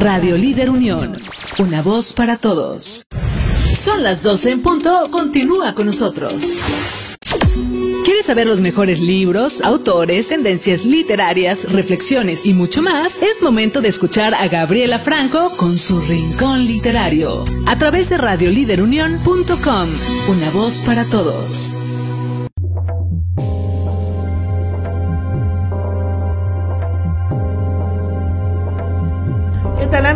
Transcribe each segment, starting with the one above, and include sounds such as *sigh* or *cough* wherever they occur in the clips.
Radio Líder Unión. Una voz para todos. Son las 12 en punto. Continúa con nosotros. ¿Quieres saber los mejores libros, autores, tendencias literarias, reflexiones y mucho más? Es momento de escuchar a Gabriela Franco con su Rincón Literario a través de radioliderunión.com. Una voz para todos.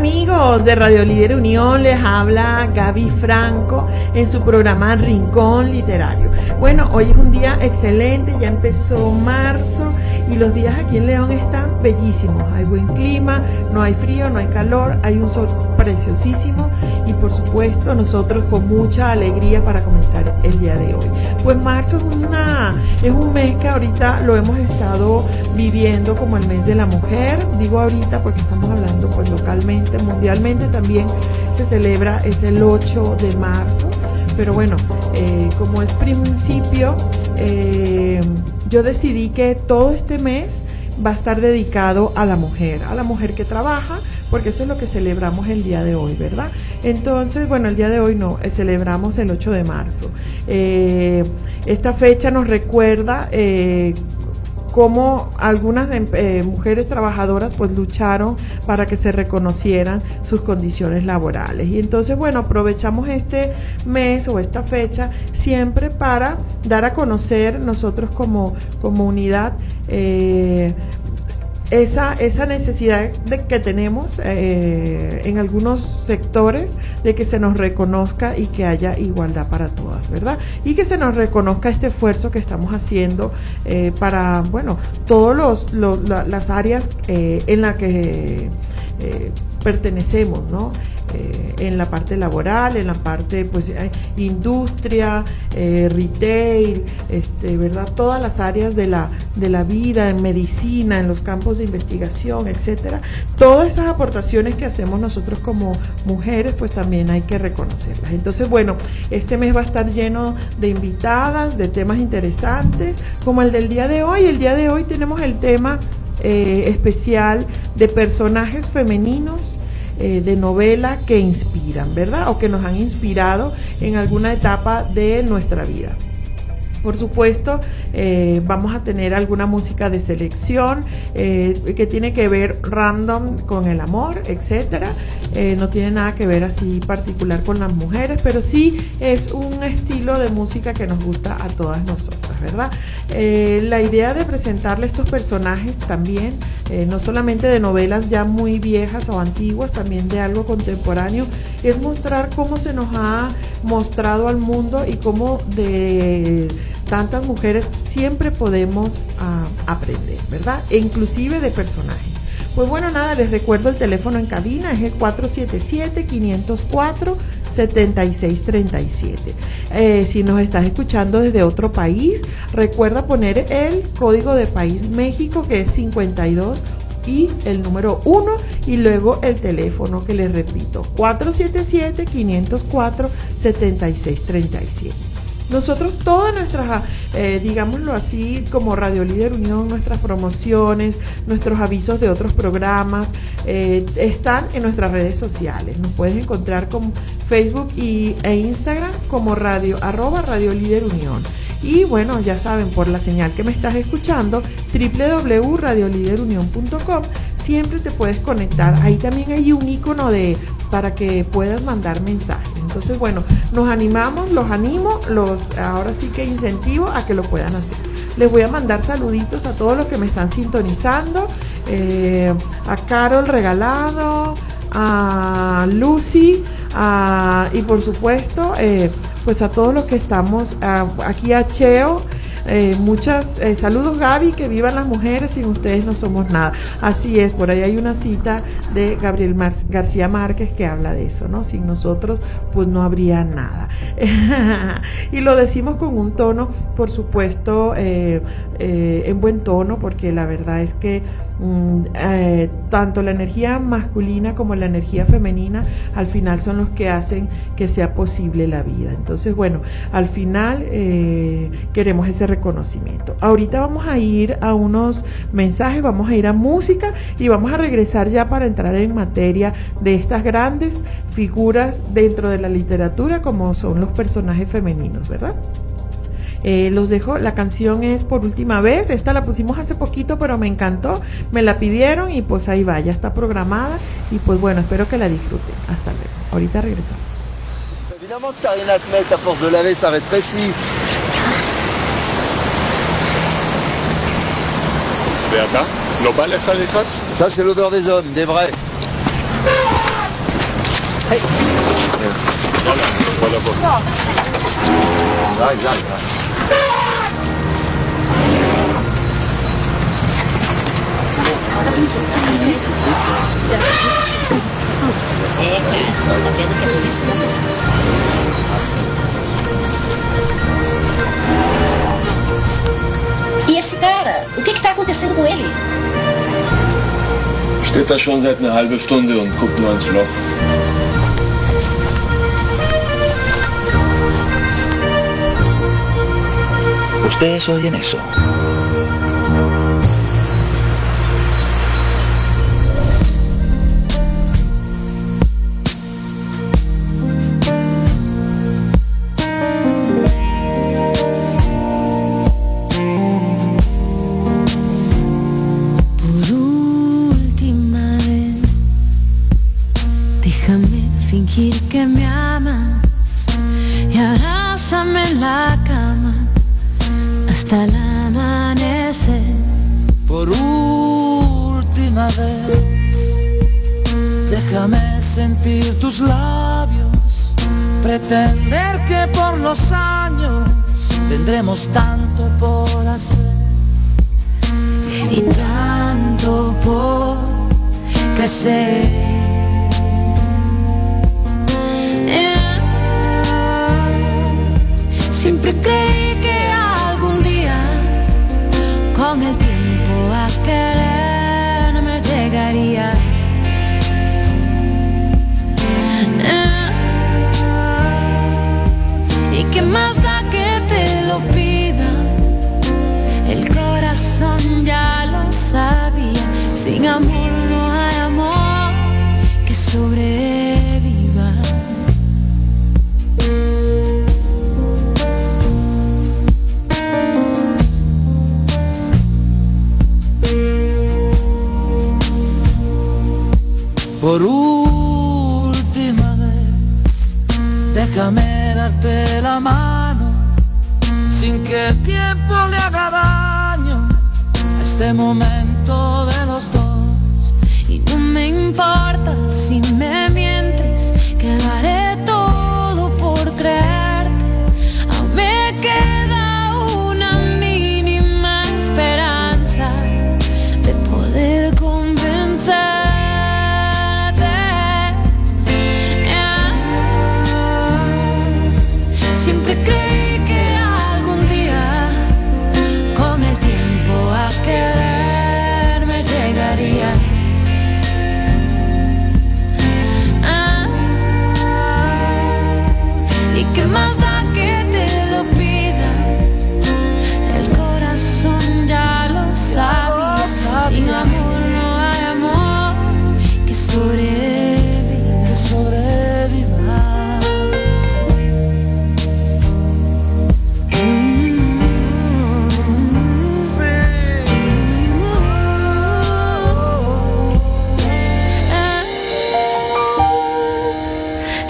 Amigos de Radio Líder Unión? Les habla Gaby Franco en su programa Rincón Literario. Bueno, hoy es un día excelente, ya empezó marzo y los días aquí en León están bellísimos. Hay buen clima, no hay frío, no hay calor, hay un sol preciosísimo y por supuesto nosotros con mucha alegría para comenzar el día de hoy. Pues marzo es, una, es un mes que ahorita lo hemos estado viviendo como el mes de la mujer, digo ahorita porque estamos hablando pues localmente, mundialmente también se celebra, es el 8 de marzo, pero bueno, eh, como es principio, eh, yo decidí que todo este mes va a estar dedicado a la mujer, a la mujer que trabaja, porque eso es lo que celebramos el día de hoy, ¿verdad? Entonces, bueno, el día de hoy no, eh, celebramos el 8 de marzo. Eh, esta fecha nos recuerda eh, cómo algunas mujeres trabajadoras pues lucharon para que se reconocieran sus condiciones laborales. Y entonces, bueno, aprovechamos este mes o esta fecha siempre para dar a conocer nosotros como comunidad esa, esa necesidad de que tenemos eh, en algunos sectores de que se nos reconozca y que haya igualdad para todas, ¿verdad? Y que se nos reconozca este esfuerzo que estamos haciendo eh, para, bueno, todas las áreas eh, en las que pertenecemos, ¿no? Eh, en la parte laboral, en la parte pues industria, eh, retail, este, ¿verdad? Todas las áreas de la, de la vida, en medicina, en los campos de investigación, etcétera. Todas esas aportaciones que hacemos nosotros como mujeres, pues también hay que reconocerlas. Entonces, bueno, este mes va a estar lleno de invitadas, de temas interesantes, como el del día de hoy. El día de hoy tenemos el tema eh, especial de personajes femeninos eh, de novela que inspiran, ¿verdad? O que nos han inspirado en alguna etapa de nuestra vida. Por supuesto, eh, vamos a tener alguna música de selección eh, que tiene que ver random con el amor. Eh, no tiene nada que ver así particular con las mujeres, pero sí es un estilo de música que nos gusta a todas nosotras, ¿verdad? La idea de presentarle estos personajes también, no solamente de novelas ya muy viejas o antiguas, también de algo contemporáneo, es mostrar cómo se nos ha mostrado al mundo y cómo de tantas mujeres siempre podemos ah, aprender, ¿verdad? E inclusive de personajes. Pues bueno, nada, les recuerdo el teléfono en cabina, es el 477-504-7637. Eh, si nos estás escuchando desde otro país, recuerda poner el código de país México, que es 52 y el número 1 y luego el teléfono que les repito, 477-504-7637. Nosotros todas nuestras, eh, digámoslo así, como Radio Líder Unión, nuestras promociones, nuestros avisos de otros programas, eh, están en nuestras redes sociales. Nos puedes encontrar con Facebook y, e Instagram como radio, arroba Radio Líder Unión. Y bueno, ya saben, por la señal que me estás escuchando, www.radioliderunión.com, siempre te puedes conectar. Ahí también hay un icono de para que puedas mandar mensajes. Entonces, bueno, nos animamos, los animo, los ahora sí que incentivo a que lo puedan hacer. Les voy a mandar saluditos a todos los que me están sintonizando, eh, a Carol Regalado, a Lucy, y por supuesto, eh, pues a todos los que estamos aquí a Cheo eh, muchas eh, saludos Gaby, que vivan las mujeres, sin ustedes no somos nada. Así es, por ahí hay una cita de Gabriel García Márquez que habla de eso, ¿no? Sin nosotros pues no habría nada. *laughs* y lo decimos con un tono, por supuesto, eh, en buen tono, porque la verdad es que eh, tanto la energía masculina como la energía femenina al final son los que hacen que sea posible la vida. Entonces, bueno, al final eh, queremos ese reconocimiento. Ahorita vamos a ir a unos mensajes, vamos a ir a música y vamos a regresar ya para entrar en materia de estas grandes figuras dentro de la literatura como son los personajes femeninos, ¿verdad? Eh, los dejo, la canción es por última vez, esta la pusimos hace poquito, pero me encantó, me la pidieron y pues ahí va, ya está programada y pues bueno, espero que la disfruten. Hasta luego, ahorita regresamos. Évidemment que Karina Ahmed, à force de laver, ça rétrécit. Beata, no vale c'est l'odeur des hommes, des vrais. Hey. Voilà, voilà, voilà. J'arrive, j'arrive. É, cara, tô sabendo que é polícia. E esse cara? O que que tá acontecendo com ele? Steht da schon seit einer halben Stunde und guckt nur ans Loch. ¿Ustedes oyen eso?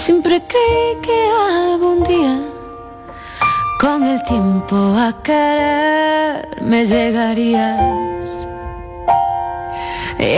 Siempre creí que algún día con el tiempo a querer me llegarías. ¿Y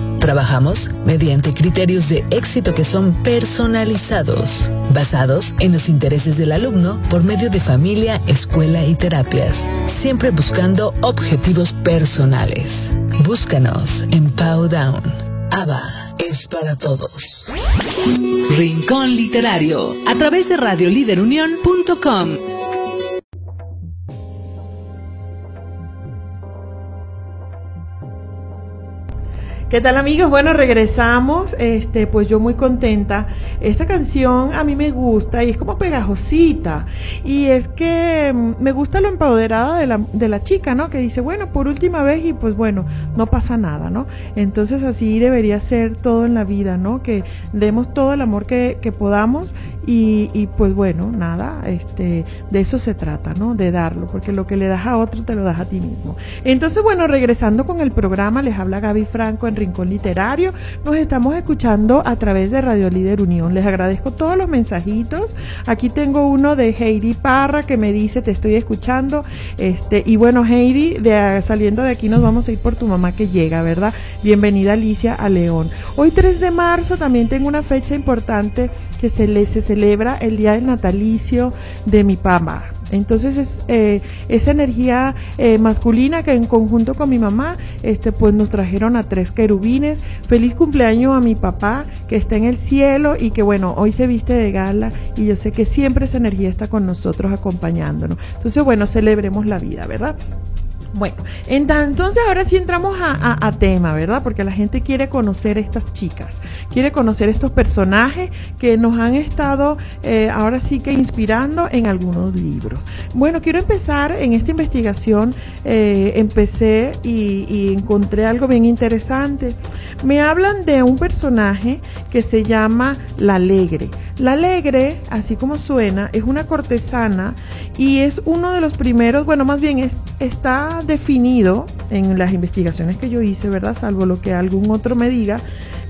Trabajamos mediante criterios de éxito que son personalizados, basados en los intereses del alumno por medio de familia, escuela y terapias, siempre buscando objetivos personales. Búscanos en Powdown. ABA es para todos. Rincón Literario, a través de radioliderunión.com. ¿Qué tal amigos? Bueno, regresamos. Este, pues yo muy contenta. Esta canción a mí me gusta y es como pegajosita. Y es que mm, me gusta lo empoderada de la, de la chica, ¿no? Que dice, bueno, por última vez y pues bueno, no pasa nada, ¿no? Entonces así debería ser todo en la vida, ¿no? Que demos todo el amor que, que podamos y, y, pues bueno, nada, este, de eso se trata, ¿no? De darlo, porque lo que le das a otro te lo das a ti mismo. Entonces, bueno, regresando con el programa, les habla Gaby Franco en Rincón Literario. Nos estamos escuchando a través de Radio Líder Unión. Les agradezco todos los mensajitos. Aquí tengo uno de Heidi Parra que me dice, te estoy escuchando. Este, y bueno, Heidi, de, saliendo de aquí nos vamos a ir por tu mamá que llega, ¿verdad? Bienvenida Alicia a León. Hoy 3 de marzo también tengo una fecha importante que se, le, se celebra el día del natalicio de mi papá. Entonces es eh, esa energía eh, masculina que en conjunto con mi mamá, este, pues nos trajeron a tres querubines. Feliz cumpleaños a mi papá que está en el cielo y que bueno, hoy se viste de gala y yo sé que siempre esa energía está con nosotros acompañándonos. Entonces bueno, celebremos la vida, ¿verdad? Bueno, entonces ahora sí entramos a, tema, ¿verdad? Porque la gente quiere conocer estas chicas, quiere conocer estos personajes que nos han estado eh, ahora sí que inspirando en algunos libros. Bueno, quiero empezar en esta investigación, eh, empecé y, y encontré algo bien interesante. Me hablan de un personaje que se llama La Alegre. La Alegre, así como suena, es una cortesana y es uno de los primeros, bueno, más bien es, está definido en las investigaciones que yo hice, ¿verdad? Salvo lo que algún otro me diga,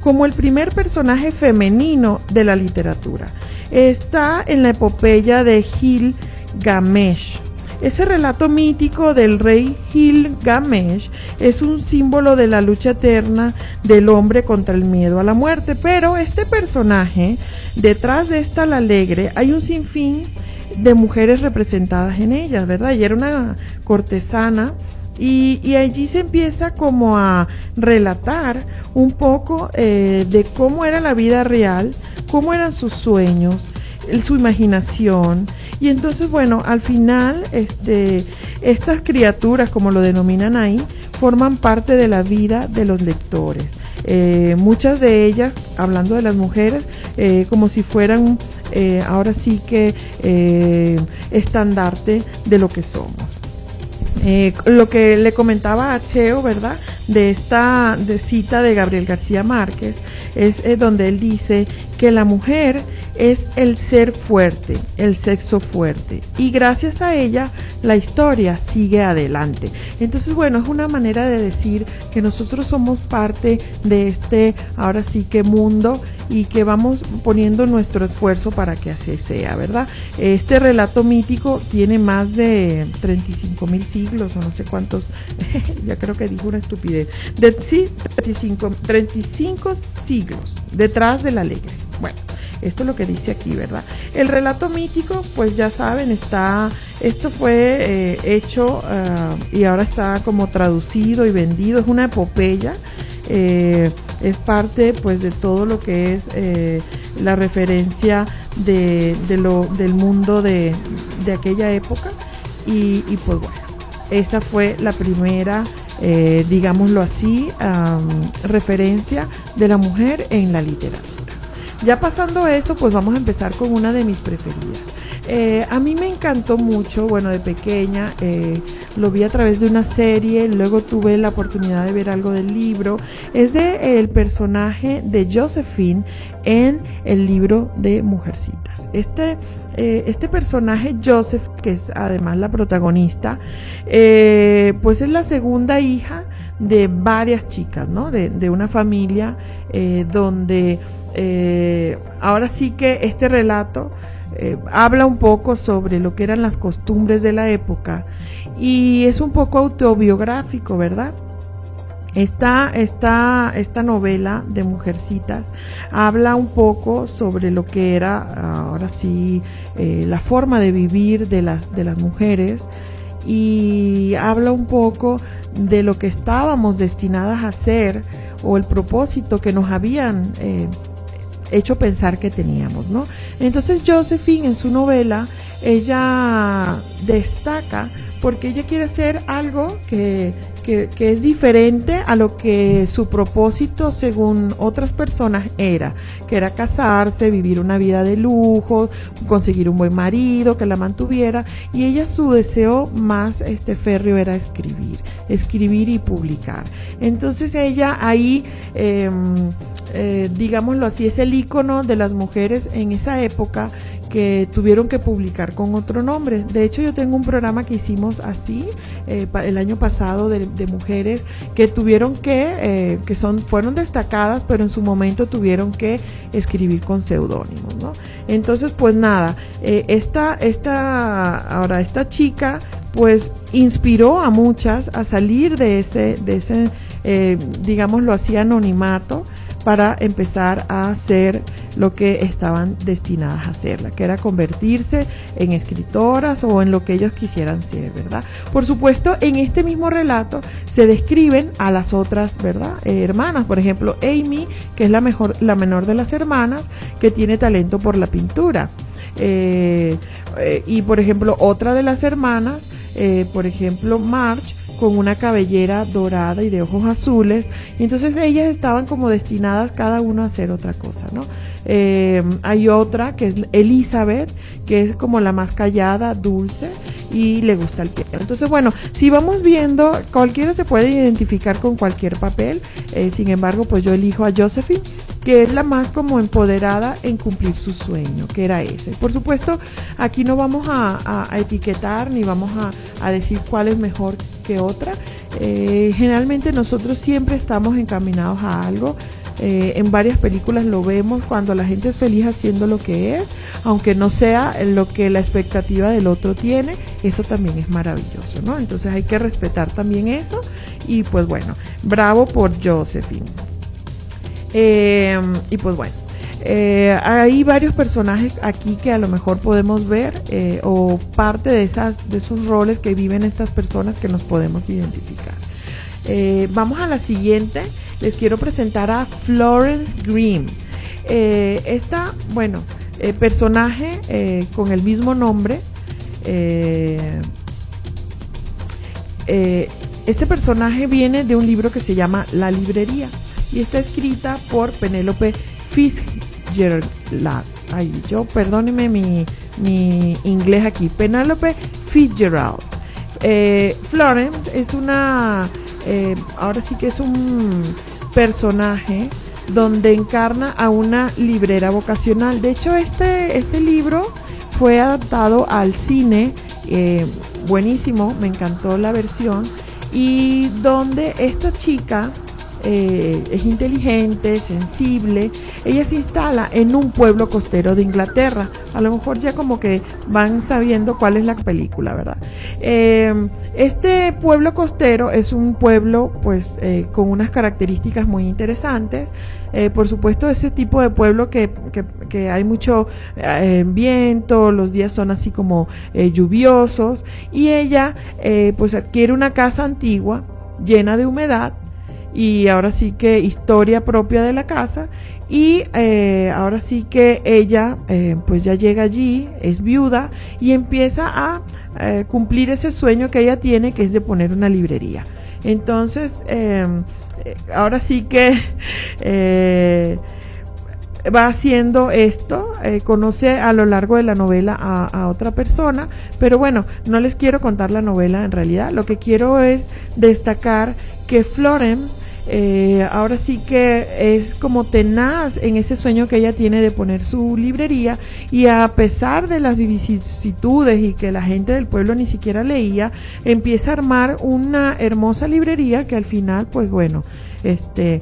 como el primer personaje femenino de la literatura. Está en la epopeya de Gilgamesh. Ese relato mítico del rey Gilgamesh es un símbolo de la lucha eterna del hombre contra el miedo a la muerte, pero este personaje, detrás de esta la alegre, hay un sinfín de mujeres representadas en ellas, ¿verdad? Y era una cortesana y, y, allí se empieza como a relatar un poco eh, de cómo era la vida real, cómo eran sus sueños, su imaginación. Y entonces, bueno, al final, este, estas criaturas, como lo denominan ahí, forman parte de la vida de los lectores. Eh, muchas de ellas, hablando de las mujeres, eh, como si fueran eh, ahora sí que eh, estandarte de lo que somos. Eh, lo que le comentaba a Cheo, ¿verdad? De esta de cita de Gabriel García Márquez, es donde él dice que la mujer es el ser fuerte, el sexo fuerte. Y gracias a ella la historia sigue adelante. Entonces, bueno, es una manera de decir que nosotros somos parte de este, ahora sí que mundo y que vamos poniendo nuestro esfuerzo para que así sea, ¿verdad? Este relato mítico tiene más de 35 mil siglos o no sé cuántos, *laughs* ya creo que dijo una estupidez. De, sí, 35, 35 siglos detrás de la alegre. Bueno, esto es lo que dice aquí, ¿verdad? El relato mítico, pues ya saben, está, esto fue eh, hecho uh, y ahora está como traducido y vendido, es una epopeya. Eh, es parte pues de todo lo que es eh, la referencia de, de, lo, del mundo de, de aquella época y, pues bueno esa fue la primera eh, digámoslo así referencia de la mujer en la literatura ya pasando eso, pues vamos a empezar con una de mis preferidas. Eh, a mí me encantó mucho, bueno, de pequeña, eh, lo vi a través de una serie, luego tuve la oportunidad de ver algo del libro. Es de el personaje de Josephine en el libro de Mujercitas. Este, eh, este personaje, Joseph, que es además la protagonista, eh, pues es la segunda hija de varias chicas, ¿no? De, de una familia eh, donde eh, ahora sí que este relato habla un poco sobre lo que eran las costumbres de la época y es un poco autobiográfico, ¿verdad? Esta, esta, esta novela de Mujercitas habla un poco sobre lo que era, ahora sí, eh, la forma de vivir de las, de las mujeres y habla un poco de lo que estábamos destinadas a hacer o el propósito que nos habían eh, hecho pensar que teníamos, ¿no? Entonces Josephine en su novela, ella destaca porque ella quiere hacer algo que, que, es diferente a lo que su propósito según otras personas era, que era casarse, vivir una vida de lujo, conseguir un buen marido que la mantuviera, y ella su deseo más este férreo era escribir, escribir y publicar. Entonces ella ahí, em, eh, digámoslo así, es el icono de las mujeres en esa época que tuvieron que publicar con otro nombre. De hecho, yo tengo un programa que hicimos así eh, el año pasado de, mujeres que tuvieron que, eh, que son, fueron destacadas, pero en su momento tuvieron que escribir con seudónimos, ¿no? Entonces, pues nada, eh, esta, esta, ahora esta chica pues inspiró a muchas a salir de ese, de ese digámoslo así, anonimato para empezar a hacer lo que estaban destinadas a hacerla, que era convertirse en escritoras o en lo que ellos quisieran ser, ¿verdad? Por supuesto, en este mismo relato se describen a las otras, ¿verdad? Eh, hermanas, por ejemplo, Amy, que es la mejor, la menor de las hermanas, que tiene talento por la pintura. Eh, eh, y por ejemplo, otra de las hermanas, por ejemplo, March, con una cabellera dorada y de ojos azules. Entonces ellas estaban como destinadas cada una a hacer otra cosa, ¿no? Eh, hay otra que es Elizabeth, que es como la más callada, dulce y le gusta el piano. Entonces, bueno, si vamos viendo, cualquiera se puede identificar con cualquier papel. Eh, sin embargo, pues yo elijo a Josephine, que es la más como empoderada en cumplir su sueño, que era ese. Por supuesto, aquí no vamos a, etiquetar ni vamos a, decir cuál es mejor que otra. Eh, generalmente nosotros siempre estamos encaminados a algo. Eh, en varias películas lo vemos cuando la gente es feliz haciendo lo que es, aunque no sea lo que la expectativa del otro tiene, eso también es maravilloso, ¿no? Entonces hay que respetar también eso y pues bueno, bravo por Josephine. Eh, y pues bueno, eh, hay varios personajes aquí que a lo mejor podemos ver o parte de, esas, de esos roles que viven estas personas que nos podemos identificar. vamos a la siguiente. Les quiero presentar a Florence Green. esta, bueno, personaje con el mismo nombre. este personaje viene de un libro que se llama La Librería y está escrita por Penélope Fitzgerald. Ay, yo, perdóneme mi, mi inglés aquí. Penélope Fitzgerald. Eh, Florence es una, eh, ahora sí que es un personaje donde encarna a una librera vocacional. De hecho, este, este libro fue adaptado al cine, eh, buenísimo, me encantó la versión, y donde esta chica eh, es inteligente, sensible. Ella se instala en un pueblo costero de Inglaterra. A lo mejor ya como que van sabiendo cuál es la película, ¿verdad? Eh, este pueblo costero es un pueblo pues eh, con unas características muy interesantes. por supuesto, ese tipo de pueblo que, que hay mucho viento, los días son así como lluviosos y ella pues adquiere una casa antigua llena de humedad y ahora sí que historia propia de la casa y eh, ahora sí que ella eh, pues ya llega allí, es viuda y empieza a eh, cumplir ese sueño que ella tiene que es de poner una librería. Entonces, ahora sí que *laughs* va haciendo esto, conoce a lo largo de la novela a, a, otra persona, pero bueno, no les quiero contar la novela en realidad, lo que quiero es destacar que Florence eh, ahora sí que es como tenaz en ese sueño que ella tiene de poner su librería y a pesar de las vicisitudes y que la gente del pueblo ni siquiera leía, empieza a armar una hermosa librería que al final, pues bueno, este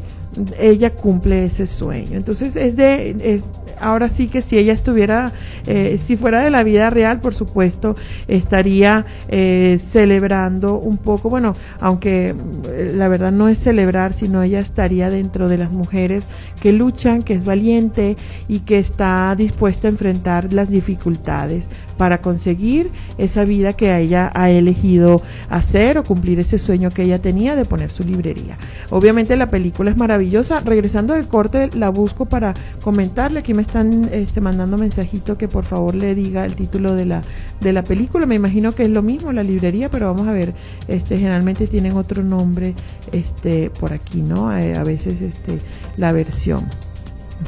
ella cumple ese sueño. Entonces es de, es, ahora sí que si ella estuviera, eh, si fuera de la vida real, por supuesto, estaría eh, celebrando un poco, bueno, aunque eh, la verdad no es celebrar, sino ella estaría dentro de las mujeres que luchan, que es valiente y que está dispuesta a enfrentar las dificultades para conseguir esa vida que ella ha elegido hacer o cumplir ese sueño que ella tenía de poner su librería. Obviamente la película es maravillosa. Regresando del corte, la busco para comentarle. Aquí me están este, mandando mensajito que por favor le diga el título de la, de la película. Me imagino que es lo mismo, la librería, pero vamos a ver. Este, generalmente tienen otro nombre este, por aquí, ¿no? A veces este, la versión.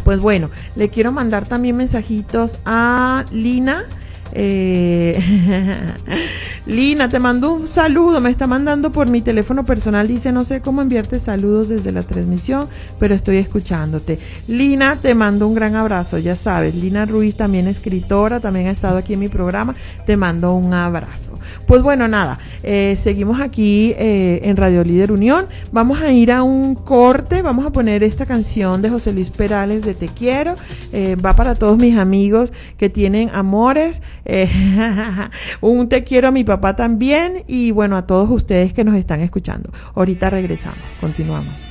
Pues bueno, le quiero mandar también mensajitos a Lina. Eh, *laughs* Lina, te mando un saludo, me está mandando por mi teléfono personal, dice no sé cómo enviarte saludos desde la transmisión, pero estoy escuchándote. Lina, te mando un gran abrazo, ya sabes, Lina Ruiz también escritora, también ha estado aquí en mi programa, te mando un abrazo. Pues bueno, nada, eh, seguimos aquí eh, en Radio Líder Unión, vamos a ir a un corte, vamos a poner esta canción de José Luis Perales de Te Quiero, va para todos mis amigos que tienen amores, eh, *laughs* un te quiero a mi papá también y bueno, a todos ustedes que nos están escuchando. Ahorita regresamos, continuamos.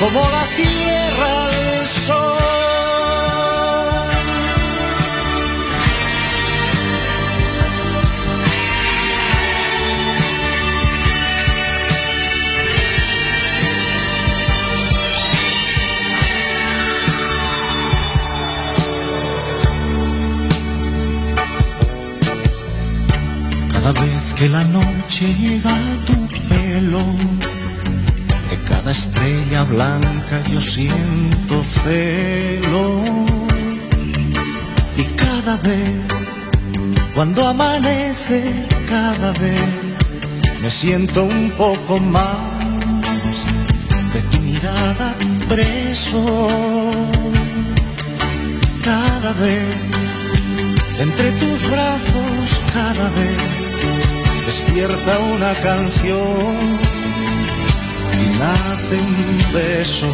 Como la tierra al sol. Cada vez que la noche llega a tu pelo, de cada estrella blanca yo siento celo. Y cada vez, cuando amanece, cada vez me siento un poco más de tu mirada preso. Cada vez, entre tus brazos, cada vez despierta una canción nace un beso.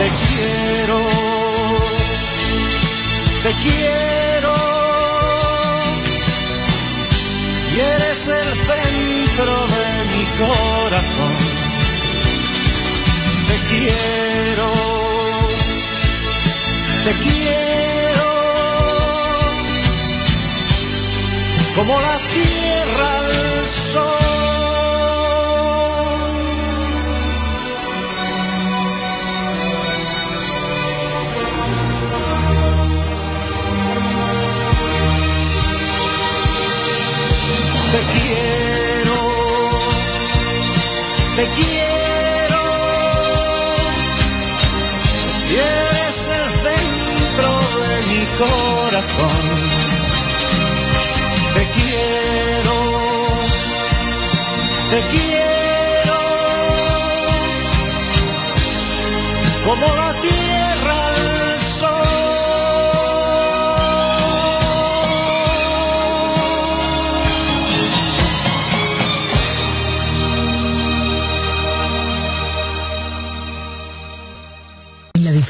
Te quiero, te quiero, y eres el centro de mi corazón. Te quiero, te quiero, como la tierra al sol. Te quiero, te quiero, y eres el centro de mi corazón. quiero, te quiero, como la tierra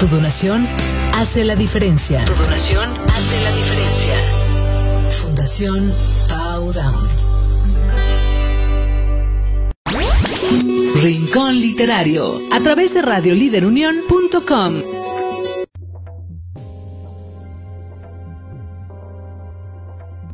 Tu donación hace la diferencia. Tu donación hace la diferencia. Fundación Powdown. Rincón Literario a través de radioliderunión.com.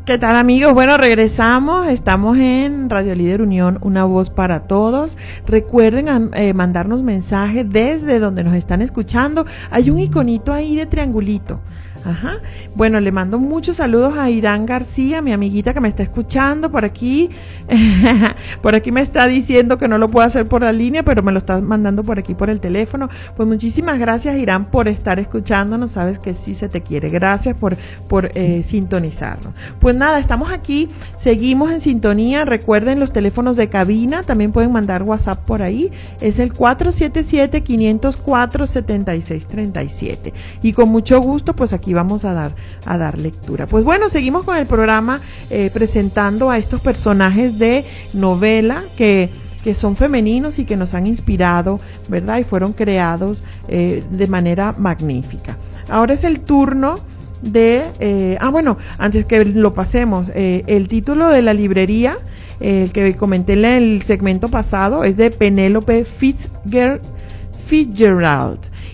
¿Qué tal amigos? Bueno, regresamos. Estamos en Radio Líder Unión, una voz para todos. Recuerden eh, mandarnos mensajes desde donde nos están escuchando. Hay un iconito ahí de triangulito. Ajá. Bueno, le mando muchos saludos a Irán García, mi amiguita que me está escuchando por aquí. *laughs* por aquí me está diciendo que no lo puedo hacer por la línea, pero me lo está mandando por aquí por el teléfono. Pues muchísimas gracias, Irán, por estar escuchándonos. Sabes que sí se te quiere. Gracias por, por eh, sintonizarnos. Pues nada, estamos aquí, seguimos en sintonía. Recuerden los teléfonos de cabina, también pueden mandar WhatsApp por ahí. Es el 477-504-7637. Y con mucho gusto, pues aquí vamos a dar, a dar lectura. Pues bueno, seguimos con el programa eh, presentando a estos personajes de novela que que son femeninos y que nos han inspirado, ¿verdad? Y fueron creados eh, de manera magnífica. Ahora es el turno de, eh, ah bueno, antes que lo pasemos, eh, el título de la librería, el que comenté en el segmento pasado, es de Penélope Fitzgerald.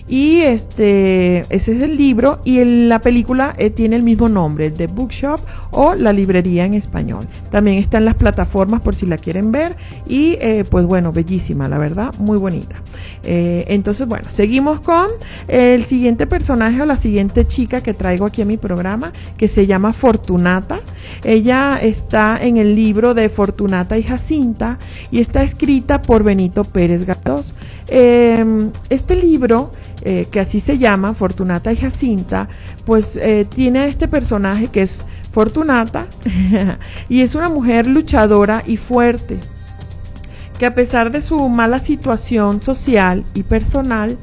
Y este, ese es el libro y la película eh, tiene el mismo nombre, The Bookshop o La Librería en español. También está en las plataformas por si la quieren ver y eh, pues bueno, bellísima, la verdad, muy bonita. Eh, entonces bueno, seguimos con el siguiente personaje o la siguiente chica que traigo aquí en mi programa que se llama Fortunata. Ella está en el libro de Fortunata y Jacinta y está escrita por Benito Pérez Galdós. Eh, este libro, eh, que así se llama, Fortunata y Jacinta, pues eh, tiene este personaje que es Fortunata *laughs* y es una mujer luchadora y fuerte, que a pesar de su mala situación social y personal,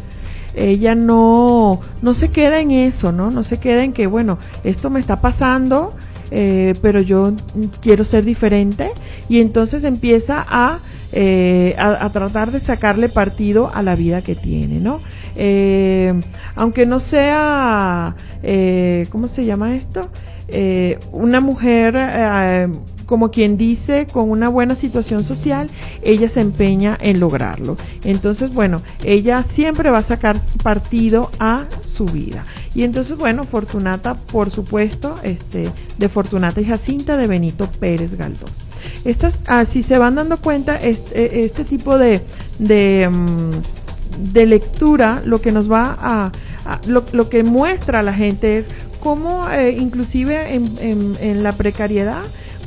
ella no, no se queda en eso, ¿no? No se queda en que, bueno, esto me está pasando, eh, pero yo quiero ser diferente y entonces empieza a, eh, a, tratar de sacarle partido a la vida que tiene, ¿no? Eh, aunque no sea, eh, ¿cómo se llama esto? Eh, una mujer, como quien dice, con una buena situación social, ella se empeña en lograrlo. Entonces, bueno, ella siempre va a sacar partido a su vida. Y entonces, bueno, Fortunata, por supuesto, este, de Fortunata y Jacinta de Benito Pérez Galdós. Estas, ah, si se van dando cuenta, este, este tipo de, de, mm, de lectura lo que nos va a, lo, lo que muestra a la gente es cómo eh, inclusive en, en- en la precariedad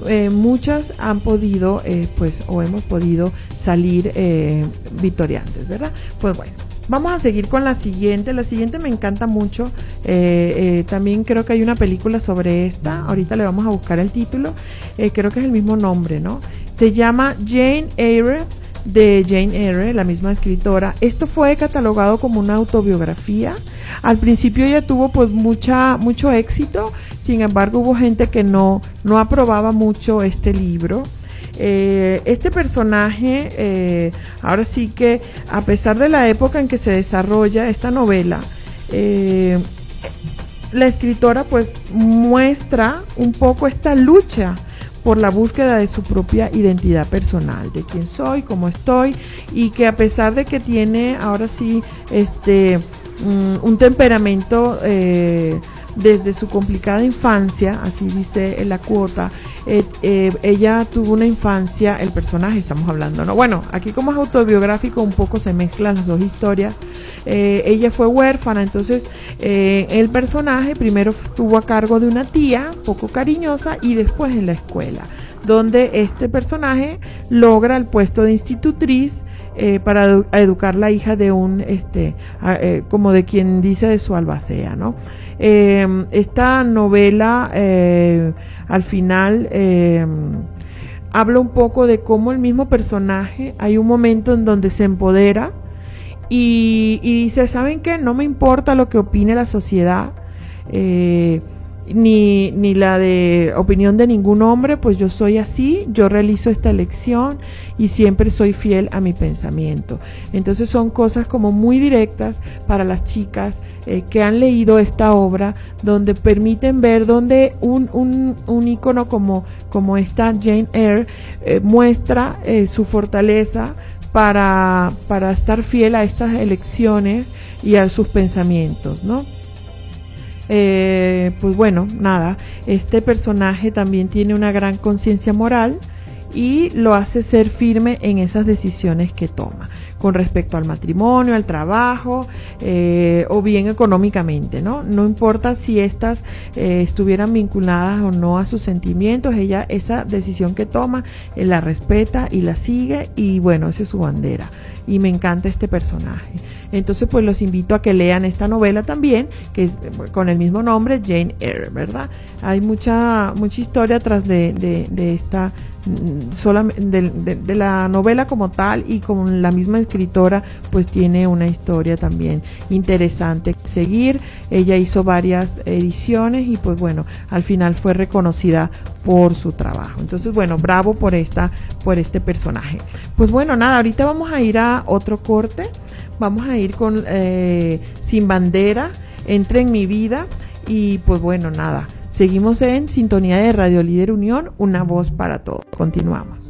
eh, muchas han podido eh, pues o hemos podido salir eh, victoriantes verdad pues bueno Vamos a seguir con la siguiente. La siguiente me encanta mucho. Eh, eh, también creo que hay una película sobre esta. Ahorita le vamos a buscar el título. Eh, creo que es el mismo nombre, ¿no? Se llama Jane Eyre de Jane Eyre, la misma escritora. Esto fue catalogado como una autobiografía. Al principio ella tuvo pues mucha mucho éxito, sin embargo hubo gente que no no aprobaba mucho este libro. Eh, este personaje, eh, ahora sí que a pesar de la época en que se desarrolla esta novela, eh, la escritora pues muestra un poco esta lucha por la búsqueda de su propia identidad personal, de quién soy, cómo estoy, y que a pesar de que tiene ahora sí este mm, un temperamento desde su complicada infancia, así dice la cuota, eh, eh, ella tuvo una infancia, el personaje estamos hablando, ¿no? Bueno, aquí como es autobiográfico un poco se mezclan las dos historias. Eh, ella fue huérfana, entonces el personaje primero estuvo a cargo de una tía poco cariñosa y después en la escuela, donde este personaje logra el puesto de institutriz eh, para educar la hija de un, este, como de quien dice de su albacea, ¿no? Esta novela al final habla un poco de cómo el mismo personaje, hay un momento en donde se empodera y, dice, ¿saben qué? No me importa lo que opine la sociedad ni, ni la de opinión de ningún hombre, pues yo soy así, yo realizo esta elección y siempre soy fiel a mi pensamiento. Entonces son cosas como muy directas para las chicas eh, que han leído esta obra, donde permiten ver donde un, un, un icono como, como esta Jane Eyre eh, muestra eh, su fortaleza para, para estar fiel a estas elecciones y a sus pensamientos, ¿no? Eh, pues bueno, nada, este personaje también tiene una gran conciencia moral y lo hace ser firme en esas decisiones que toma con respecto al matrimonio, al trabajo eh, o bien económicamente, ¿no? No importa si estas eh, estuvieran vinculadas o no a sus sentimientos, ella esa decisión que toma la respeta y la sigue y bueno, esa es su bandera y me encanta este personaje. Entonces, pues los invito a que lean esta novela también, que es con el mismo nombre, Jane Eyre, ¿verdad? Hay mucha, mucha historia atrás de, de, esta mm, sola, de, de, la novela como tal y con la misma escritora pues tiene una historia también interesante seguir. Ella hizo varias ediciones y pues bueno al final fue reconocida por su trabajo. Entonces bueno bravo por esta por este personaje. Pues bueno nada ahorita vamos a ir a otro corte. Vamos a ir con eh, Sin Bandera, Entre en mi vida. Y pues bueno, nada. Seguimos en sintonía de Radio Líder Unión, una voz para todos. Continuamos.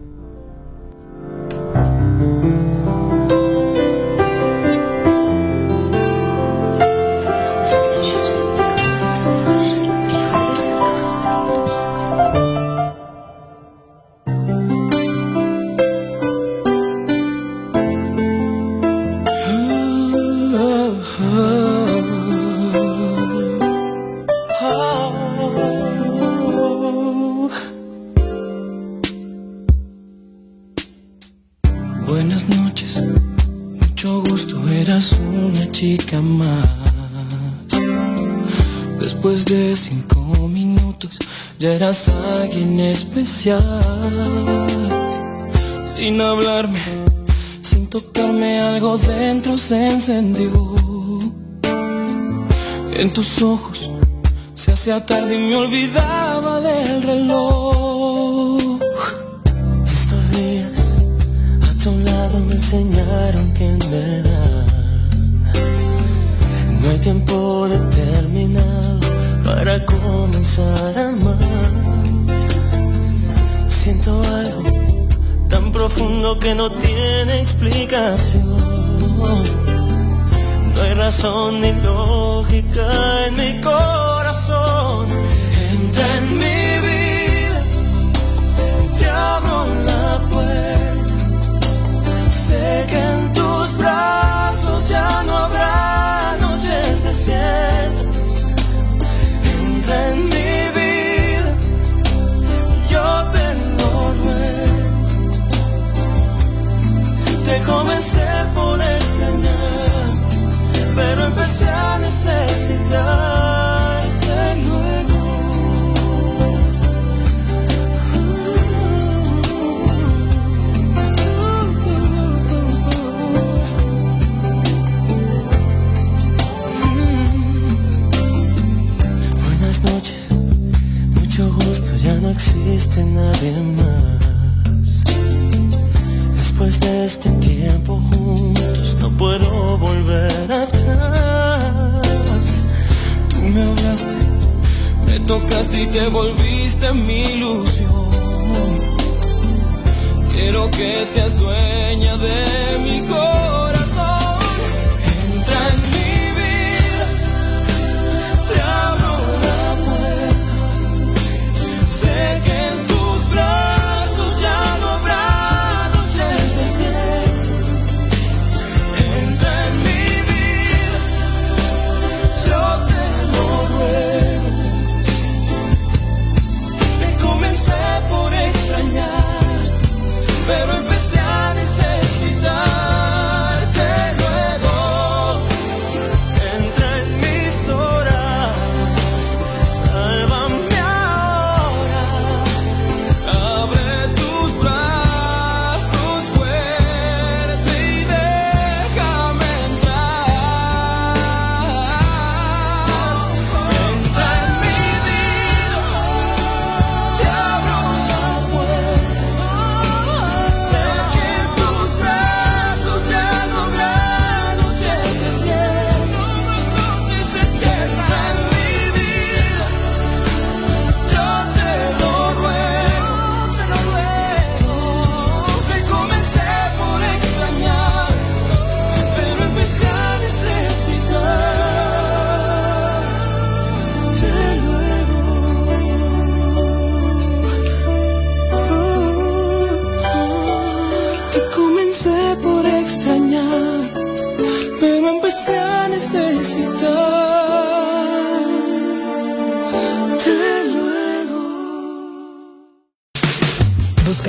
Sin hablarme, sin tocarme, algo dentro se encendió. En tus ojos se hacía tarde y me olvidaba del reloj. Estos días a tu lado me enseñaron que en verdad no hay tiempo determinado para comenzar a amar. Siento algo tan profundo que no tiene explicación. No hay razón ni lógica en mi corazón. Entra en mi vida, te abro la puerta. Sé que Te comencé por extrañar, pero empecé a necesitarte y te volviste mi ilusión. Quiero que seas dueña de mi corazón.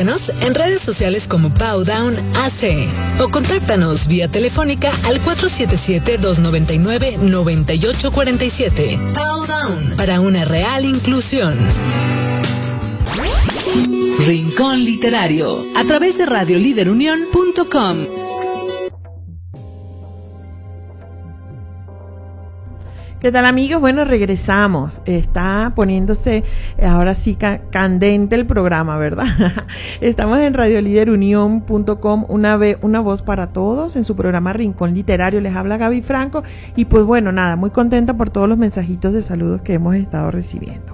En redes sociales como Powdown AC o contáctanos vía telefónica al 477-299-9847. Powdown para una real inclusión. Rincón Literario a través de radioliderunión.com. ¿Qué tal amigos? Bueno, regresamos. Está poniéndose eh, ahora sí candente el programa, ¿verdad? *laughs* Estamos en radioliderunión.com, una, una voz para todos, en su programa Rincón Literario. Les habla Gaby Franco y pues bueno, nada, muy contenta por todos los mensajitos de saludos que hemos estado recibiendo.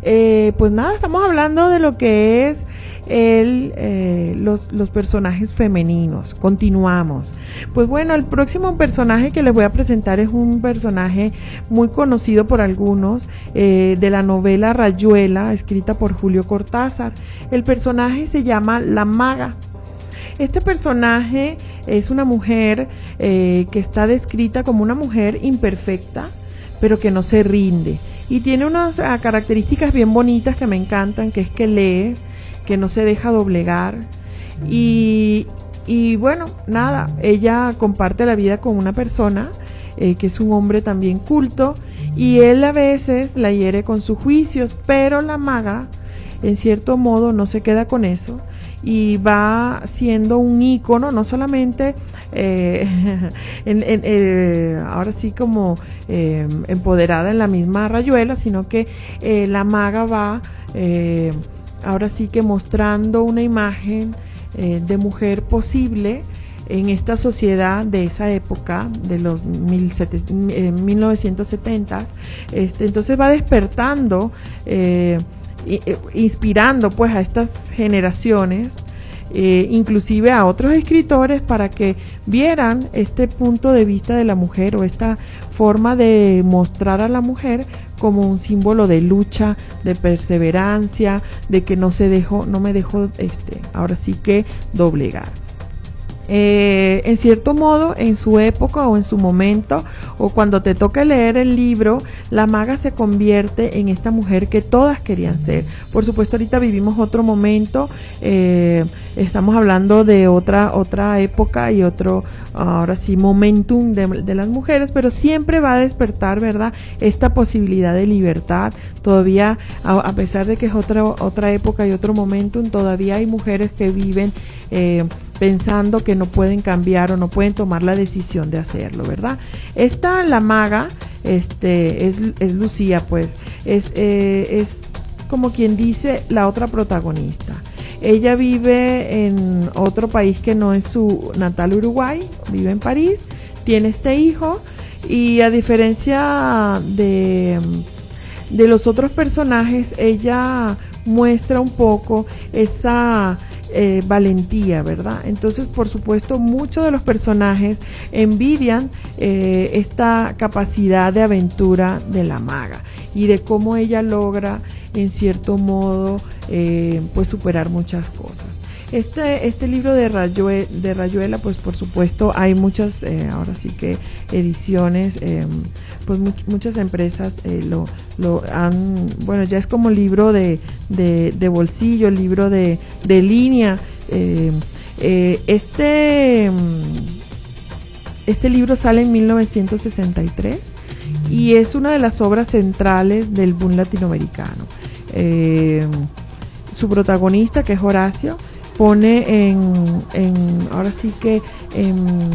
Eh, pues nada, estamos hablando de lo que es el, eh, los, los personajes femeninos. Continuamos. Pues bueno, el próximo personaje que les voy a presentar es un personaje muy conocido por algunos eh, de la novela Rayuela, escrita por Julio Cortázar. El personaje se llama La Maga. Este personaje es una mujer eh, que está descrita como una mujer imperfecta, pero que no se rinde. Y tiene unas ah, características bien bonitas que me encantan, que es que lee, que no se deja doblegar. Y, y bueno, nada, ella comparte la vida con una persona eh, que es un hombre también culto y él a veces la hiere con sus juicios, pero la maga en cierto modo no se queda con eso y va siendo un ícono, no solamente eh, *laughs* eh, ahora sí como empoderada en la misma rayuela, sino que la maga va ahora sí que mostrando una imagen eh, de mujer posible en esta sociedad de esa época, de los 1970, eh, este, entonces va despertando, eh, inspirando pues a estas generaciones, inclusive a otros escritores para que vieran este punto de vista de la mujer o esta forma de mostrar a la mujer como un símbolo de lucha, de perseverancia, de que no se dejó, no me dejó, este, ahora sí que doblegar. Eh, en cierto modo, en su época o en su momento, o cuando te toque leer el libro, la maga se convierte en esta mujer que todas querían ser. Por supuesto, ahorita vivimos otro momento, eh, estamos hablando de otra, otra época y otro, ahora sí, momentum de, las mujeres, pero siempre va a despertar, ¿verdad? Esta posibilidad de libertad. Todavía, a, pesar de que es otra, otra época y otro momentum, todavía hay mujeres que viven eh, pensando que no pueden cambiar o no pueden tomar la decisión de hacerlo, ¿verdad? Esta, la maga, este, es, es Lucía, pues, es, eh, es como quien dice la otra protagonista. Ella vive en otro país que no es su natal Uruguay, vive en París, tiene este hijo y a diferencia de, de los otros personajes, ella muestra un poco esa eh, valentía, ¿verdad? Entonces, por supuesto, muchos de los personajes envidian eh, esta capacidad de aventura de la maga y de cómo ella logra, en cierto modo, eh, pues superar muchas cosas. Este, este libro de, de Rayuela, pues por supuesto hay muchas, ahora sí que ediciones, em, pues muchas empresas lo, lo han, bueno, ya es como libro de, de, bolsillo, libro de, de línea. Eh, eh, este, este libro sale en 1963 y es una de las obras centrales del boom latinoamericano. Eh, su protagonista, que es Horacio, pone en, en ahora sí que en,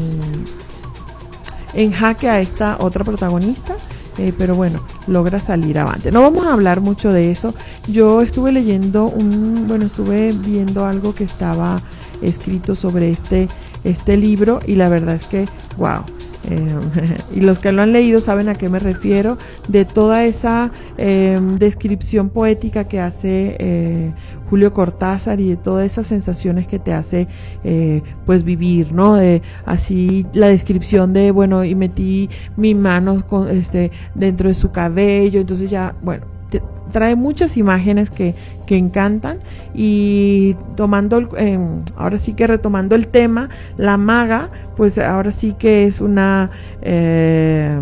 en jaque a esta otra protagonista eh, pero bueno, logra salir avante. No vamos a hablar mucho de eso. Yo estuve leyendo un, bueno, estuve viendo algo que estaba escrito sobre este, este libro y la verdad es que, wow. Eh, *laughs* y los que lo han leído saben a qué me refiero, de toda esa eh, descripción poética que hace Julio Cortázar y de todas esas sensaciones que te hace eh, pues vivir, ¿no? De, así la descripción de, bueno, y metí mi mano con, este, dentro de su cabello, entonces ya, bueno, trae muchas imágenes que, que encantan y tomando, eh, ahora sí que retomando el tema, la maga, pues ahora sí que es una, eh,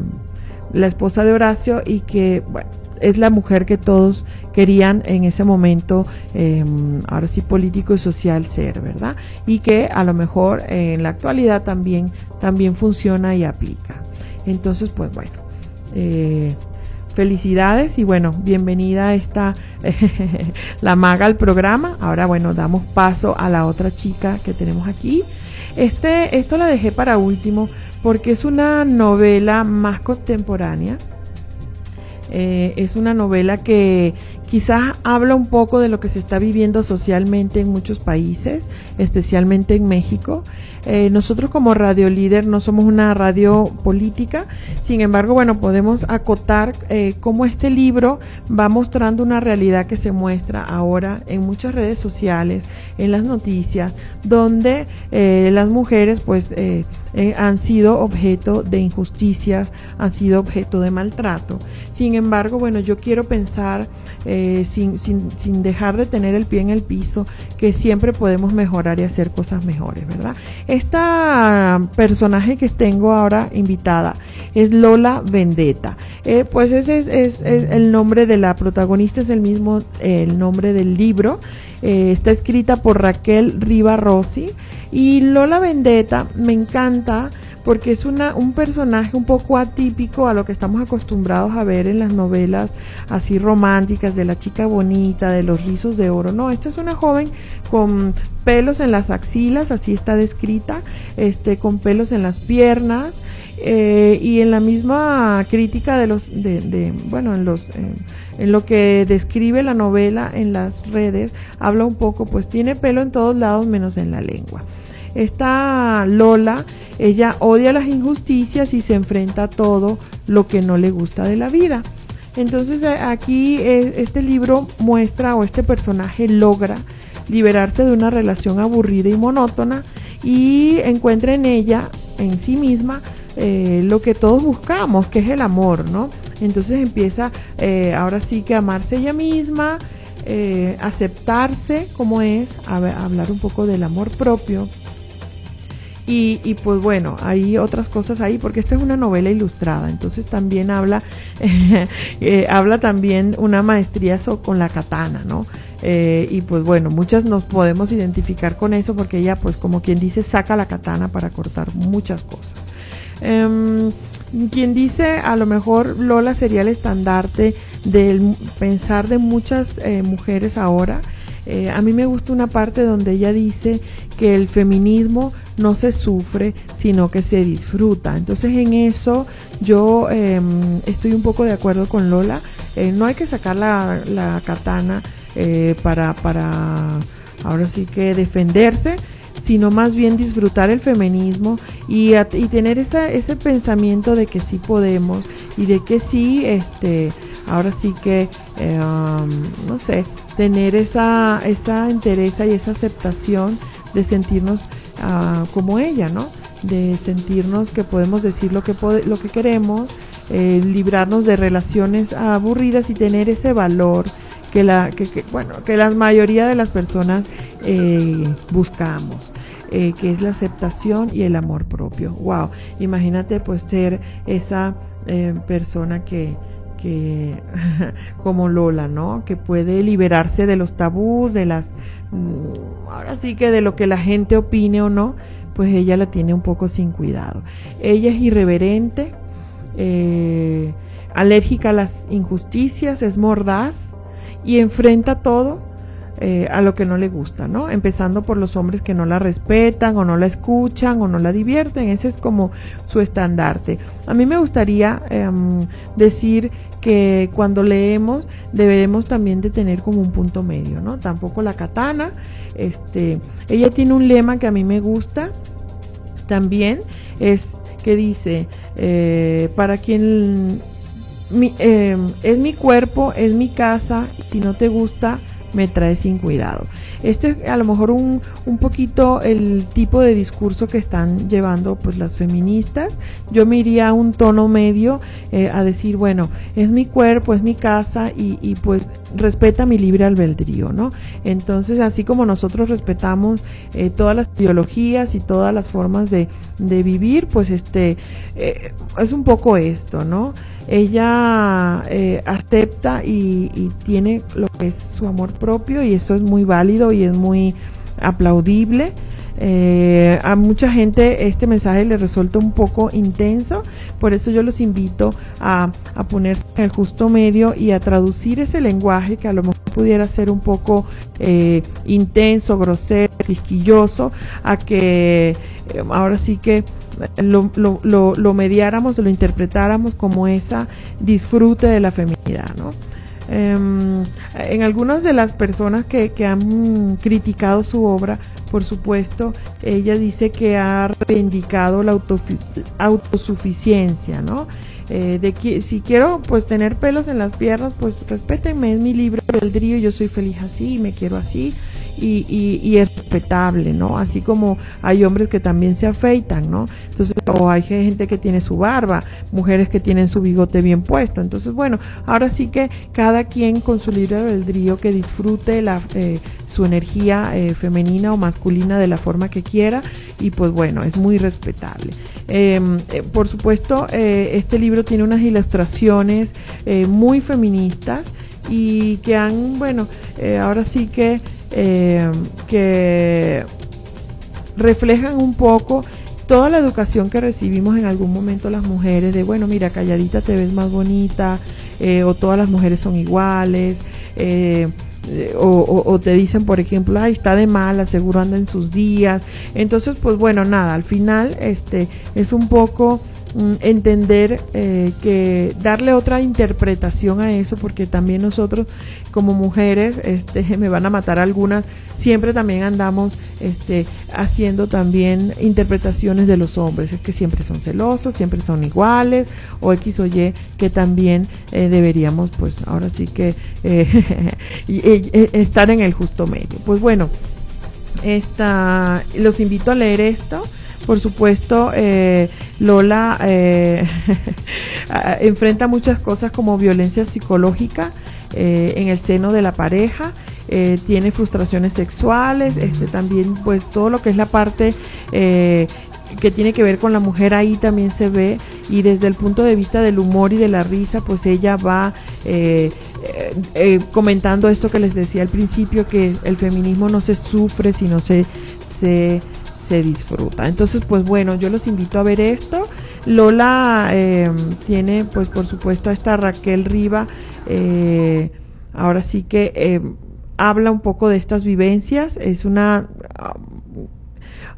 la esposa de Horacio y que, bueno, es la mujer que todos querían en ese momento, em, ahora sí político y social ser, ¿verdad? Y que a lo mejor en la actualidad también, también funciona y aplica. Entonces, pues bueno, eh, felicidades y bueno, bienvenida a esta *laughs* la maga al programa. Ahora bueno, damos paso a la otra chica que tenemos aquí. Este, esto la dejé para último porque es una novela más contemporánea. Eh, es una novela que quizás habla un poco de lo que se está viviendo socialmente en muchos países, especialmente en México. Eh, nosotros como radio líder no somos una radio política, sin embargo, bueno, podemos acotar eh, cómo este libro va mostrando una realidad que se muestra ahora en muchas redes sociales, en las noticias, donde eh, las mujeres pues han sido objeto de injusticias, han sido objeto de maltrato. Sin embargo, bueno, yo quiero pensar sin, sin, sin dejar de tener el pie en el piso, que siempre podemos mejorar y hacer cosas mejores, ¿verdad? Esta personaje que tengo ahora invitada es Lola Vendetta. Eh, pues ese es, el nombre de la protagonista, es el mismo el nombre del libro. Eh, está escrita por Raquel Riva Rossi. Y Lola Vendetta me encanta porque es una, un personaje un poco atípico a lo que estamos acostumbrados a ver en las novelas así románticas de la chica bonita, de los rizos de oro. No, esta es una joven con pelos en las axilas, así está descrita, este, con pelos en las piernas. Eh, y en la misma crítica de los de, bueno en los en lo que describe la novela en las redes habla un poco pues tiene pelo en todos lados menos en la lengua esta Lola, ella odia las injusticias y se enfrenta a todo lo que no le gusta de la vida. Entonces eh, aquí eh, este libro muestra o este personaje logra liberarse de una relación aburrida y monótona y encuentra en ella, en sí misma, eh, lo que todos buscamos, que es el amor, ¿no? Entonces empieza ahora sí que amarse ella misma, aceptarse como es, hablar un poco del amor propio, y, pues bueno, hay otras cosas ahí, porque esta es una novela ilustrada, entonces también habla, *laughs* eh, habla también una maestría con la katana, ¿no? Eh, y pues bueno, muchas nos podemos identificar con eso porque ella, pues como quien dice, saca la katana para cortar muchas cosas. Em, quien dice, a lo mejor Lola sería el estandarte del pensar de muchas eh, mujeres ahora. a mí me gusta una parte donde ella dice que el feminismo no se sufre, sino que se disfruta. Entonces en eso yo em, estoy un poco de acuerdo con Lola. Eh, no hay que sacar la, katana eh, para, para ahora sí que defenderse, sino más bien disfrutar el feminismo y, y tener esa, ese pensamiento de que sí podemos y de que sí, este, ahora sí que, em, no sé, tener esa, esa entereza y esa aceptación de sentirnos Ah, como ella, ¿no? De sentirnos que podemos decir lo que, lo que queremos, eh, librarnos de relaciones aburridas y tener ese valor que la, que, bueno, que la mayoría de las personas eh, buscamos. Eh, que es la aceptación y el amor propio. Wow, imagínate pues ser esa persona que, que *laughs* como Lola, ¿no? Que puede liberarse de los tabús, de las Mm, ahora sí que de lo que la gente opine o no, pues ella la tiene un poco sin cuidado. Ella es irreverente, eh, alérgica a las injusticias, es mordaz y enfrenta todo eh, a lo que no le gusta, ¿no? Empezando por los hombres que no la respetan o no la escuchan o no la divierten, ese es como su estandarte. A mí me gustaría em, decir que cuando leemos deberemos también de tener como un punto medio, ¿no? Tampoco la katana, este, ella tiene un lema que a mí me gusta también, es que dice, eh, para quien em, es mi cuerpo, es mi casa, si no te gusta, me trae sin cuidado. Este es a lo mejor un, un poquito el tipo de discurso que están llevando pues las feministas. Yo me iría a un tono medio eh, a decir, bueno, es mi cuerpo, es mi casa y, y, pues respeta mi libre albedrío, ¿no? Entonces, así como nosotros respetamos eh, todas las ideologías y todas las formas de, de vivir, pues este eh, es un poco esto, ¿no? Ella eh, acepta y, y tiene lo que es su amor propio y eso es muy válido y es muy aplaudible. Eh, a mucha gente este mensaje le resulta un poco intenso, por eso yo los invito a, a, ponerse en el justo medio y a traducir ese lenguaje que a lo mejor pudiera ser un poco eh, intenso, grosero, quisquilloso, a que eh, ahora sí que lo, mediáramos, lo interpretáramos como esa disfrute de la feminidad, ¿no? Um, en algunas de las personas que, que, han criticado su obra, por supuesto, ella dice que ha reivindicado la autosuficiencia, ¿no? Eh, de que si quiero pues tener pelos en las piernas, pues respétenme, es mi libre albedrío, yo soy feliz así, me quiero así y, y, y, es respetable, ¿no? Así como hay hombres que también se afeitan, ¿no? Entonces, o hay gente que tiene su barba, mujeres que tienen su bigote bien puesto. Entonces, bueno, ahora sí que cada quien con su libre albedrío que disfrute la, eh, su energía eh, femenina o masculina de la forma que quiera y pues bueno, es muy respetable. Eh, por supuesto, este libro tiene unas ilustraciones muy feministas y que han, bueno, ahora sí que que reflejan un poco toda la educación que recibimos en algún momento las mujeres de, bueno, mira, calladita te ves más bonita, eh, o todas las mujeres son iguales, eh, o, o, o, te dicen, por ejemplo, ay, está de mala, seguro anda en sus días. Entonces, pues bueno, nada, al final este es un poco mm, entender eh, que darle otra interpretación a eso, porque también nosotros como mujeres, este, *laughs* me van a matar algunas, siempre también andamos este, haciendo también interpretaciones de los hombres, es que siempre son celosos, siempre son iguales, o X o Y, que también eh, deberíamos, pues ahora sí que eh, *laughs* estar en el justo medio. Pues bueno, esta, los invito a leer esto. Por supuesto, eh, Lola eh, *laughs* enfrenta muchas cosas como violencia psicológica eh, en el seno de la pareja, eh, tiene frustraciones sexuales, este, también pues todo lo que es la parte eh, que tiene que ver con la mujer ahí también se ve y desde el punto de vista del humor y de la risa pues ella va eh, eh, comentando esto que les decía al principio que el feminismo no se sufre sino se, se, se disfruta. Entonces pues bueno yo los invito a ver esto. Lola tiene pues por supuesto a esta Raquel Riva eh, ahora sí que eh, habla un poco de estas vivencias. Es una,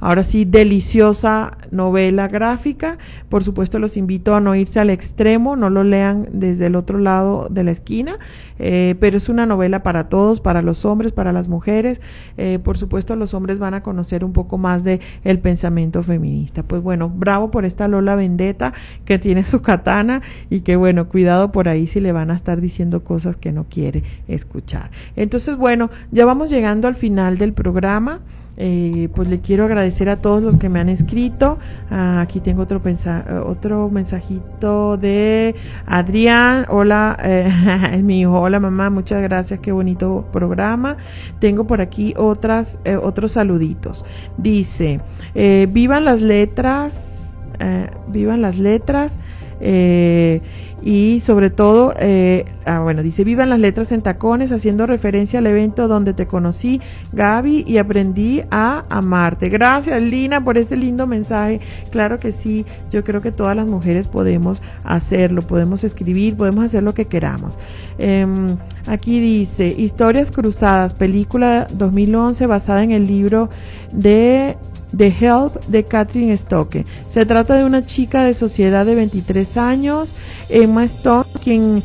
ahora sí, deliciosa novela gráfica. Por supuesto, los invito a no irse al extremo, no lo lean desde el otro lado de la esquina, eh, pero es una novela para todos, para los hombres, para las mujeres. Eh, por supuesto, los hombres van a conocer un poco más de el pensamiento feminista. Pues bueno, bravo por esta Lola Vendetta que tiene su katana y que bueno, cuidado por ahí si le van a estar diciendo cosas que no quiere escuchar. Entonces, bueno, ya vamos llegando al final del programa. Eh, pues le quiero agradecer a todos los que me han escrito. Ah, aquí tengo otro, otro mensajito de Adrián. Hola, eh, *laughs* es mi hijo. Hola mamá, muchas gracias. Qué bonito programa. Tengo por aquí otras, eh, otros saluditos. Dice, vivan las letras, vivan las letras y sobre todo, eh, ah, bueno, dice, vivan las letras en tacones, haciendo referencia al evento donde te conocí, Gaby, y aprendí a amarte. Gracias, Lina, por ese lindo mensaje. Claro que sí, yo creo que todas las mujeres podemos hacerlo, podemos escribir, podemos hacer lo que queramos. Eh, aquí dice, Historias Cruzadas, película 2011 basada en el libro de The Help de Catherine Stoke. Se trata de una chica de sociedad de 23 años, Emma Stone, quien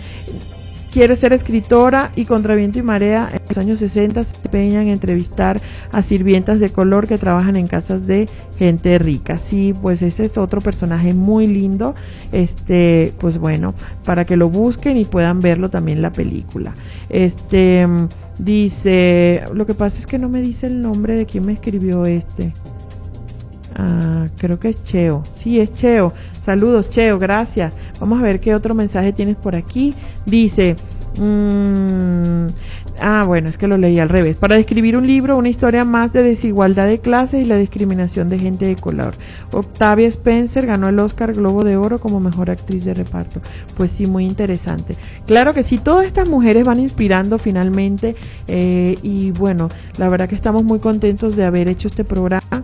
quiere ser escritora y contra viento y marea en los años 60 se empeña en entrevistar a sirvientas de color que trabajan en casas de gente rica. Sí, pues ese es otro personaje muy lindo. Este, pues bueno, para que lo busquen y puedan verlo también la película. Este dice, lo que pasa es que no me dice el nombre de quién me escribió este. Ah, creo que es Cheo. Sí, es Cheo. Saludos, Cheo, gracias. Vamos a ver qué otro mensaje tienes por aquí. Dice, mmm, Ah, bueno, es que lo leí al revés. Para describir un libro, una historia más de desigualdad de clases y la discriminación de gente de color. Octavia Spencer ganó el Oscar Globo de Oro como mejor actriz de reparto. Pues sí, muy interesante. Claro que sí, todas estas mujeres van inspirando finalmente eh, y bueno, la verdad que estamos muy contentos de haber hecho este programa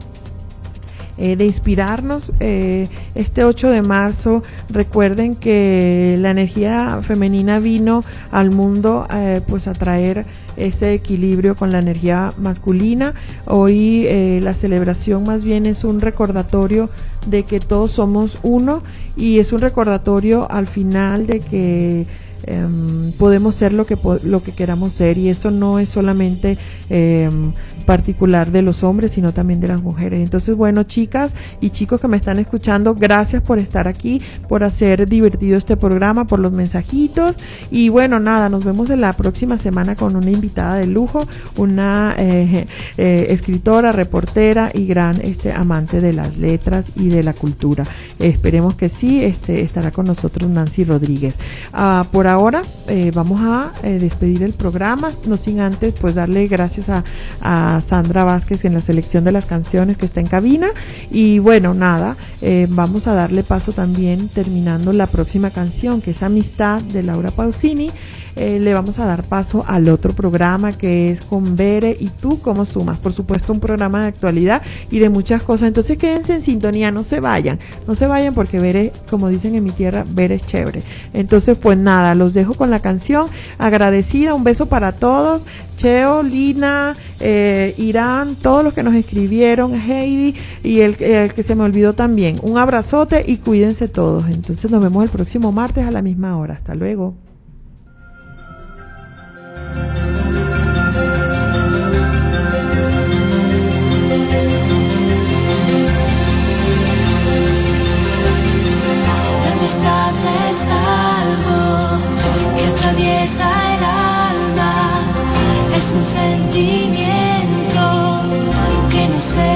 eh, de inspirarnos. Eh, este 8 de marzo, recuerden que la energía femenina vino al mundo eh, pues a traer ese equilibrio con la energía masculina. Hoy la celebración más bien es un recordatorio de que todos somos uno y es un recordatorio al final de que em, podemos ser lo que lo que queramos ser y eso no es solamente em, particular de los hombres, sino también de las mujeres. Entonces, bueno, chicas y chicos que me están escuchando, gracias por estar aquí, por hacer divertido este programa, por los mensajitos. Y bueno, nada, nos vemos en la próxima semana con una invitada de lujo, una eh, eh, escritora, reportera y gran este, amante de las letras y de la cultura. esperemos que sí, este, estará con nosotros Nancy Rodríguez. Ah, por ahora, eh, vamos a despedir el programa, no sin antes pues darle gracias a Sandra Vázquez en la selección de las canciones que está en cabina. Y bueno, nada, eh, vamos a darle paso también terminando la próxima canción, que es Amistad de Laura Pausini. Eh, le vamos a dar paso al otro programa que es con Bere y tú cómo sumas. Por supuesto, un programa de actualidad y de muchas cosas. Entonces quédense en sintonía, no se vayan, no se vayan porque Bere, como dicen en mi tierra, Bere es chévere. Entonces, pues nada, los dejo con la canción. Agradecida, un beso para todos. Cheo, Lina, eh, Irán, todos los que nos escribieron, Heidi y el, que se me olvidó también. Un abrazote y cuídense todos. Entonces nos vemos el próximo martes a la misma hora. Hasta luego. es algo que atraviesa el alma, es un sentimiento que no se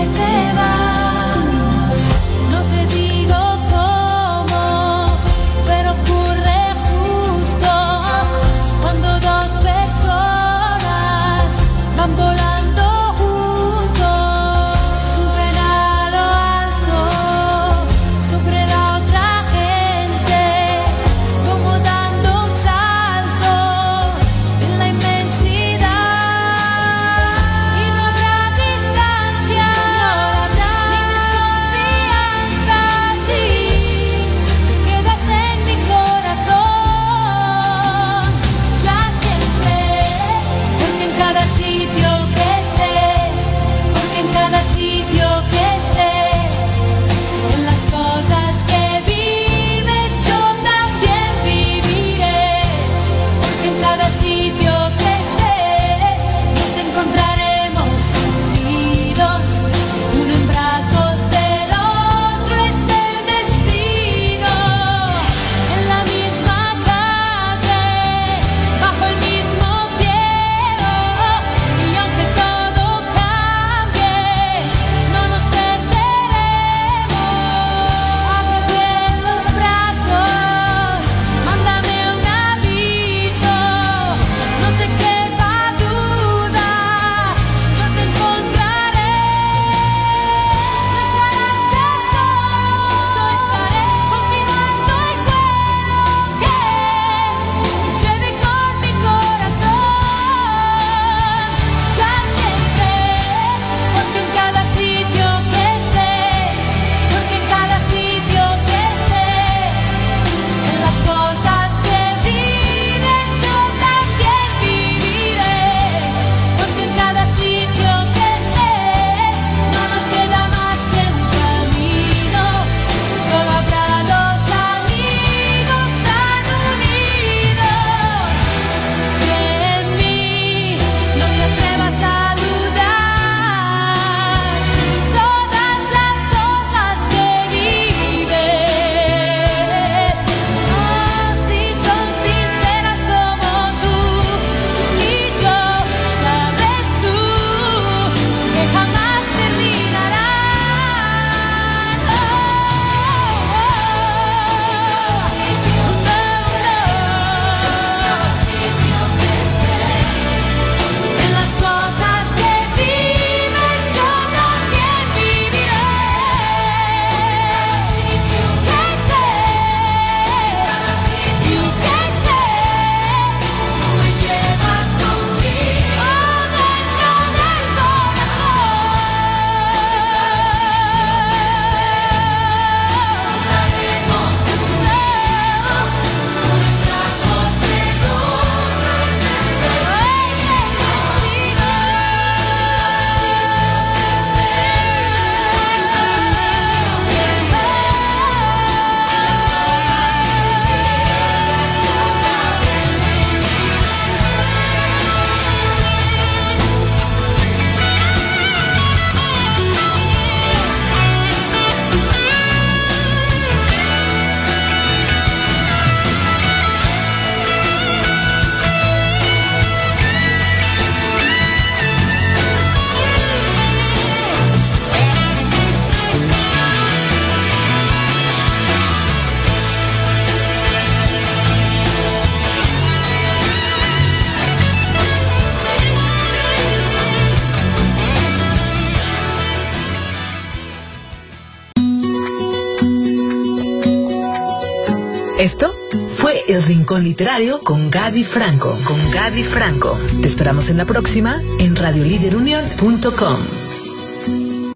Literario con Gaby Franco. Con Gaby Franco. Te esperamos en la próxima en radioliderunion.com.